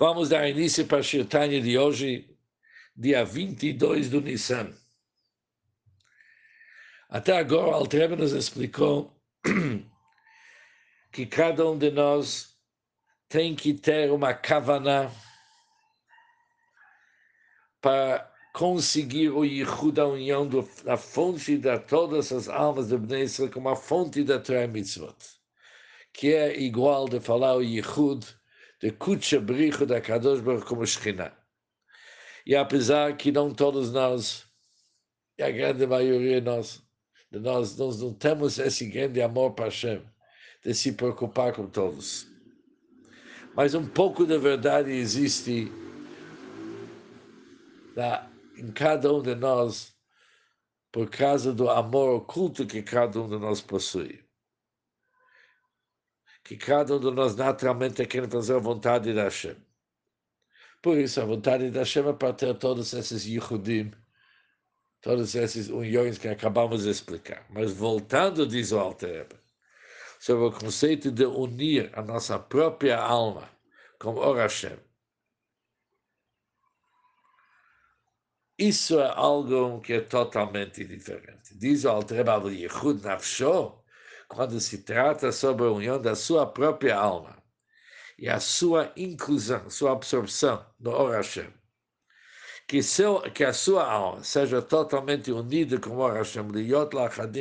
Vamos dar início para a Shirtanya de hoje, dia 22 do Nissan. Até agora, o Altreba nos explicou que cada um de nós tem que ter uma kavaná para conseguir o Yichud, a união da fonte de todas as almas de Bnei Israel, como a fonte da Torah Mitzvot, que é igual de falar o Yichud de Kutcha Bricho da Kadosh Baruch como Shekhinah. E apesar que não todos nós, e a grande maioria nós, de nós, nós não temos esse grande amor para Hashem, de se preocupar com todos. Mas um pouco de verdade existe na, em cada um de nós, por causa do amor oculto que cada um de nós possui que cada um de nós naturalmente quer fazer a vontade de Hashem. Por isso, a vontade de Hashem é para ter todos esses Yehudim, todos esses uniões que acabamos de explicar. Mas voltando, diz o Alter sobre o conceito de unir a nossa própria alma com o Hashem. Isso é algo que é totalmente diferente. Diz o Alter Rebbe, Yehud Nafsho, quando se trata sobre a união da sua própria alma e a sua inclusão, sua absorção no Or Hashem. Que, seu, que a sua alma seja totalmente unida com o Or Hashem,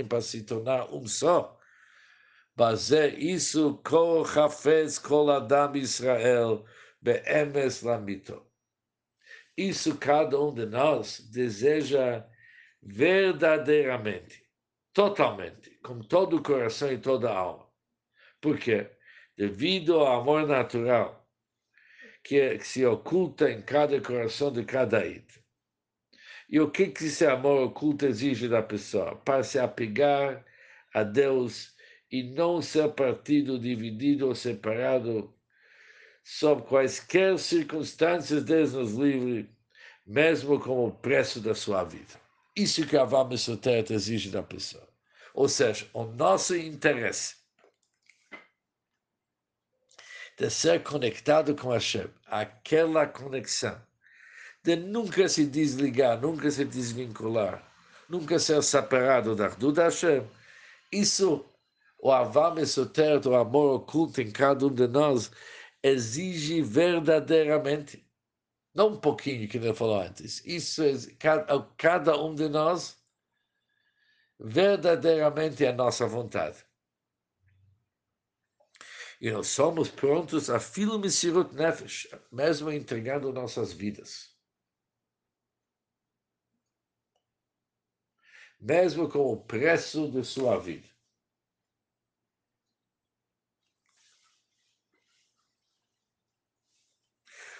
para se tornar um só. Bazer isso, kol hafez kol adam Israel, be'emes lamito. Isso cada um de nós deseja verdadeiramente totalmente, com todo o coração e toda a alma. Por quê? Devido ao amor natural que, se oculta em cada coração de cada id. E o que, que esse amor oculto exige da pessoa? Para se apegar a Deus e não ser partido, dividido ou separado sob quaisquer circunstâncias, Deus nos livre, mesmo como o preço da sua vida. Isso que a Vama Soterra exige da pessoa. Ou seja, o nosso interesse de ser conectado com Hashem, aquela conexão, de nunca se desligar, nunca se desvincular, nunca ser separado da Ardu Hashem, isso, o Avam Esotero, o amor oculto em cada um de nós, exige verdadeiramente, não um pouquinho que ele falou antes, isso é cada, cada um de nós verdadeiramente a nossa vontade. E nós somos prontos a filme Sirut Nefesh, mesmo entregando nossas vidas. Mesmo com o preço de sua vida.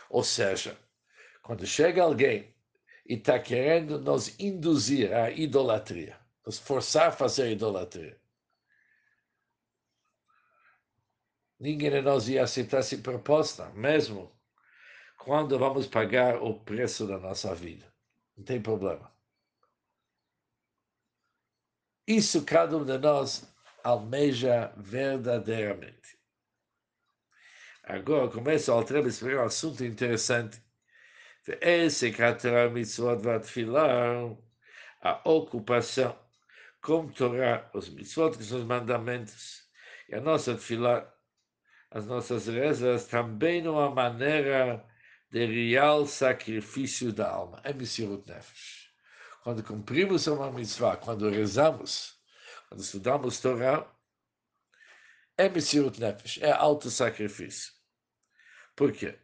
Ou seja, quando chega alguém e está querendo nos induzir à idolatria, nos forçar a fazer idolatria. Ninguém de nós ia aceitar essa proposta, mesmo quando vamos pagar o preço da nossa vida. Não tem problema. Isso cada um de nós almeja verdadeiramente. Agora começa a alterar um assunto interessante. Esse que a mitzvot a ocupação como Torá, os mitzvot, que são os mandamentos, e a nossa tefilá, as nossas rezas, também numa maneira de real sacrifício da alma, é Messirut Nefesh. Quando cumprimos uma mitzvah, quando rezamos, quando estudamos Torá, é Messirut Nefesh, é auto-sacrifício. Por quê?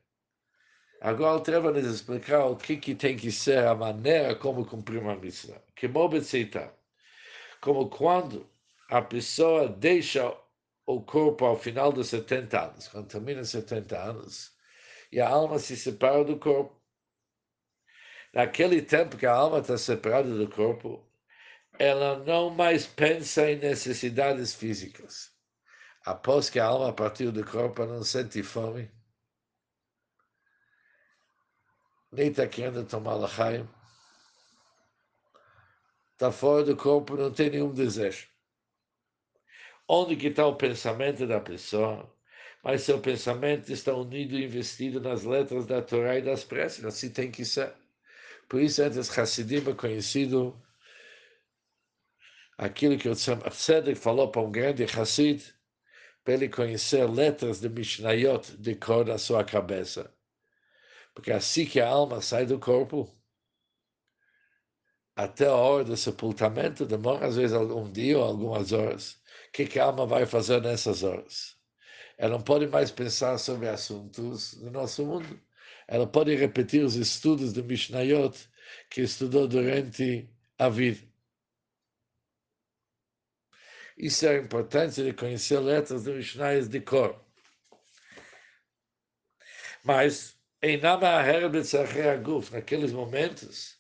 Agora treba nos explicar o que, que tem que ser a maneira como cumprir uma mitzvah. Que mobetzeitah como quando a pessoa deixa o corpo ao final dos 70 anos, quando termina 70 anos, e a alma se separa do corpo. Naquele tempo que a alma está separada do corpo, ela não mais pensa em necessidades físicas. Após que a alma partiu do corpo, ela não sente fome, nem está querendo tomar lachaim está fora do corpo, não tem nenhum desejo. Onde que está o pensamento da pessoa? mas seu pensamento está unido e investido nas letras da Torá e das preces. Assim tem que ser. Por isso, entre os Hassidim é conhecido aquilo que o Tzedek falou para um grande Hassid, para ele conhecer letras de Mishnayot de cor na sua cabeça. Porque é assim que a alma sai do corpo, até a hora do sepultamento, demora às vezes um dia ou algumas horas. O que, que a alma vai fazer nessas horas? Ela não pode mais pensar sobre assuntos do nosso mundo. Ela pode repetir os estudos de Mishnayot que estudou durante a vida. Isso é a importância de conhecer letras de Mishnayos de cor. Mas, em Nama Aguf, naqueles momentos,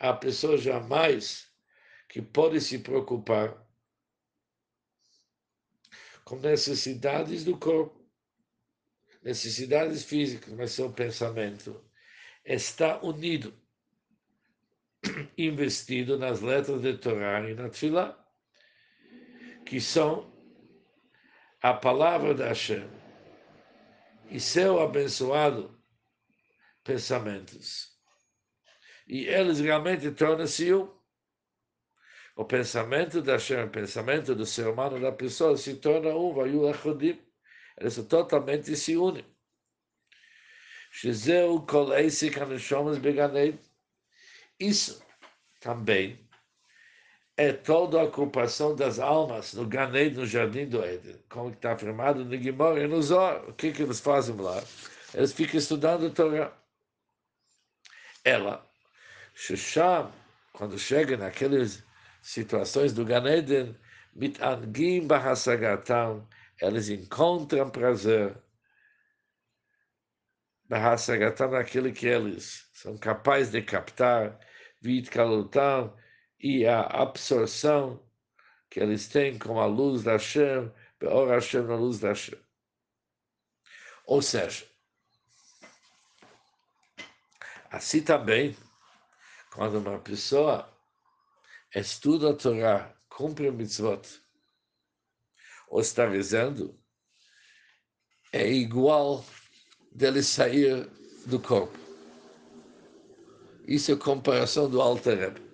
a pessoa jamais que pode se preocupar com necessidades do corpo, necessidades físicas, mas seu pensamento está unido, investido nas letras de Torá e na Tfilah, que são a palavra da Hashem e seu abençoado pensamentos e eles realmente tornam-se um. O pensamento da Hashem, o pensamento do ser humano, da pessoa, se torna um, vai o. Eles totalmente se unem. Isso também é toda a ocupação das almas no Ganei, no Jardim do Éden, como está afirmado no Gimor e no Zor. O que, que eles fazem lá? Eles ficam estudando a Torá. Ela Shesham, quando chega naquelas situações do Ganeden, mitangim bahasagatam, eles encontram prazer bahasagatam naquilo que eles são capazes de captar, vitkalutam, e a absorção que eles têm com a luz da Hashem, Beor Hashem na luz da Hashem. Ou seja, assim também, quando uma pessoa estuda a Torá, cumpre o mitzvot, ou está rezando, é igual dele sair do corpo. Isso é comparação do Alter Rebbe.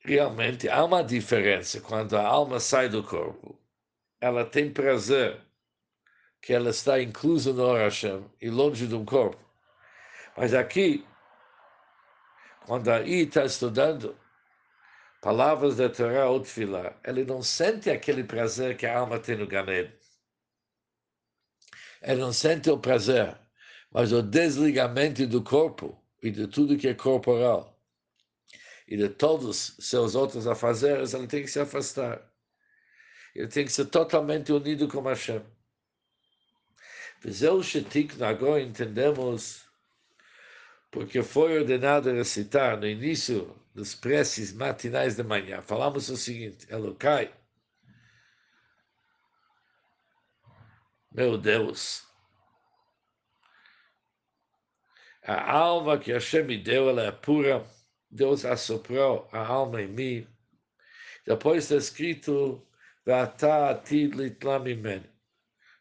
Realmente há uma diferença quando a alma sai do corpo. Ela tem prazer que ela está inclusa no Hashem e longe de um corpo. Mas aqui, quando aí está estudando palavras da Torá ou Tfilah, ele não sente aquele prazer que a alma tem no Ganed. Ele não sente o prazer, mas o desligamento do corpo e de tudo que é corporal e de todos seus outros afazeres, ele tem que se afastar. Ele tem que ser totalmente unido com Hashem. Vezeu Shetikna, agora entendemos porque foi ordenado recitar no início dos preces matinais de manhã. Falamos o seguinte, Elokai, meu Deus, a alma que Hashem me deu, ela é pura, Deus assoprou a alma em mim. Depois está escrito, Vata atid litlam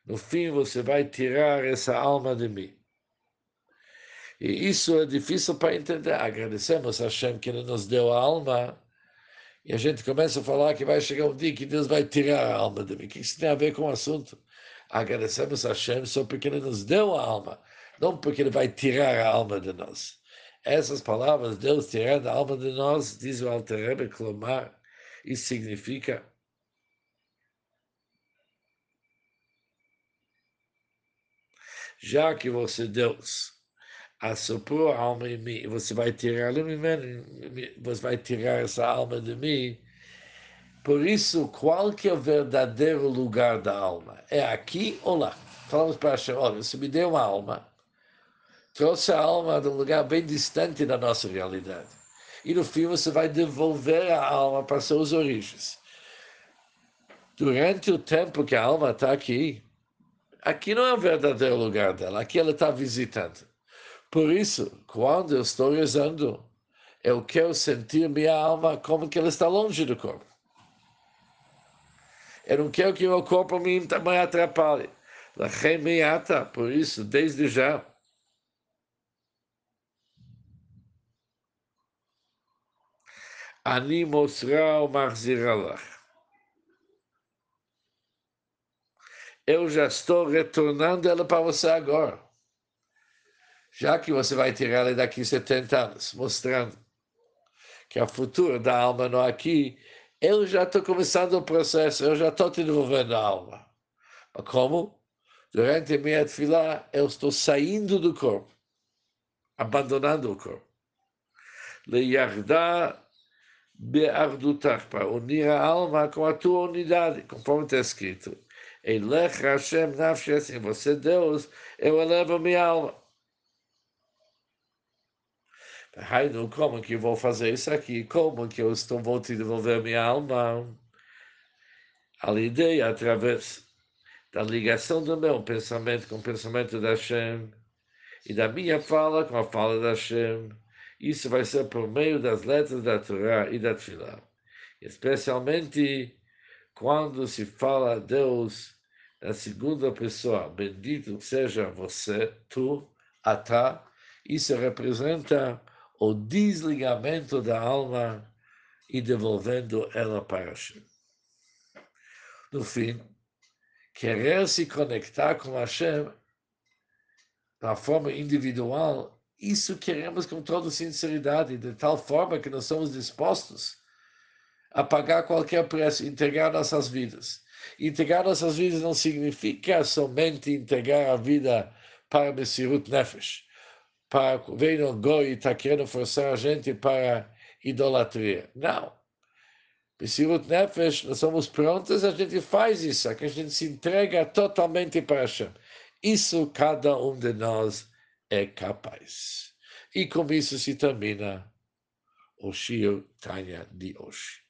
no fim, você vai tirar essa alma de mim. E isso é difícil para entender. Agradecemos a Hashem que ele nos deu a alma. E a gente começa a falar que vai chegar um dia que Deus vai tirar a alma de mim. O que isso tem a ver com o assunto? Agradecemos a Hashem só porque ele nos deu a alma, não porque ele vai tirar a alma de nós. Essas palavras, Deus tirando a alma de nós, diz o Alter Rebbe Klomar, isso significa já que você, Deus, assoprou a alma em mim, você vai tirar você vai tirar essa alma de mim. Por isso, qual que é o verdadeiro lugar da alma? É aqui ou lá? Falamos para Hashem, olha, você me deu uma alma, trouxe a alma de um lugar bem distante da nossa realidade. E no fim você vai devolver a alma para suas origens. Durante o tempo que a alma está aqui, aqui não é o verdadeiro lugar dela, aqui ela está visitando. Por isso, quando eu estou rezando, eu quero sentir minha alma como que ela está longe do corpo. Eu não quero que o meu corpo me atrapalhe. Lachemiata, por isso, desde já. Ani mosra o marziralach. Eu já estou retornando ela para você agora. Já que você vai tirar ela daqui 70 anos, mostrando que a futura da alma não é aqui, eu já estou começando o processo, eu já estou te devolvendo a alma. Mas como? Durante a minha fila, eu estou saindo do corpo, abandonando o corpo. Leiardá be'ardutach, para unir a alma com a tua unidade, conforme está escrito. Elech Hashem nafshes, em você, Deus, eu elevo minha alma. Raino, como que eu vou fazer isso aqui? Como que eu estou vou te devolver minha alma? A ideia através da ligação do meu pensamento com o pensamento da Hashem e da minha fala com a fala da Hashem isso vai ser por meio das letras da Torá e da Tfilah. Especialmente quando se fala a Deus na segunda pessoa, bendito seja você, tu, Atá, isso representa o desligamento da alma e devolvendo ela para Hashem. No fim, querer se conectar com Hashem da forma individual isso queremos com toda sinceridade, de tal forma que nós somos dispostos a pagar qualquer preço, entregar nossas vidas. Entregar nossas vidas não significa somente entregar a vida para Messirut Nefesh, para ver o Goi está querendo forçar a gente para idolatria. Não. Messirut Nefesh, nós somos prontos, a gente faz isso, a gente se entrega totalmente para Hashem. Isso cada um de nós é capaz. E com isso se termina o Shio Tanya de hoje.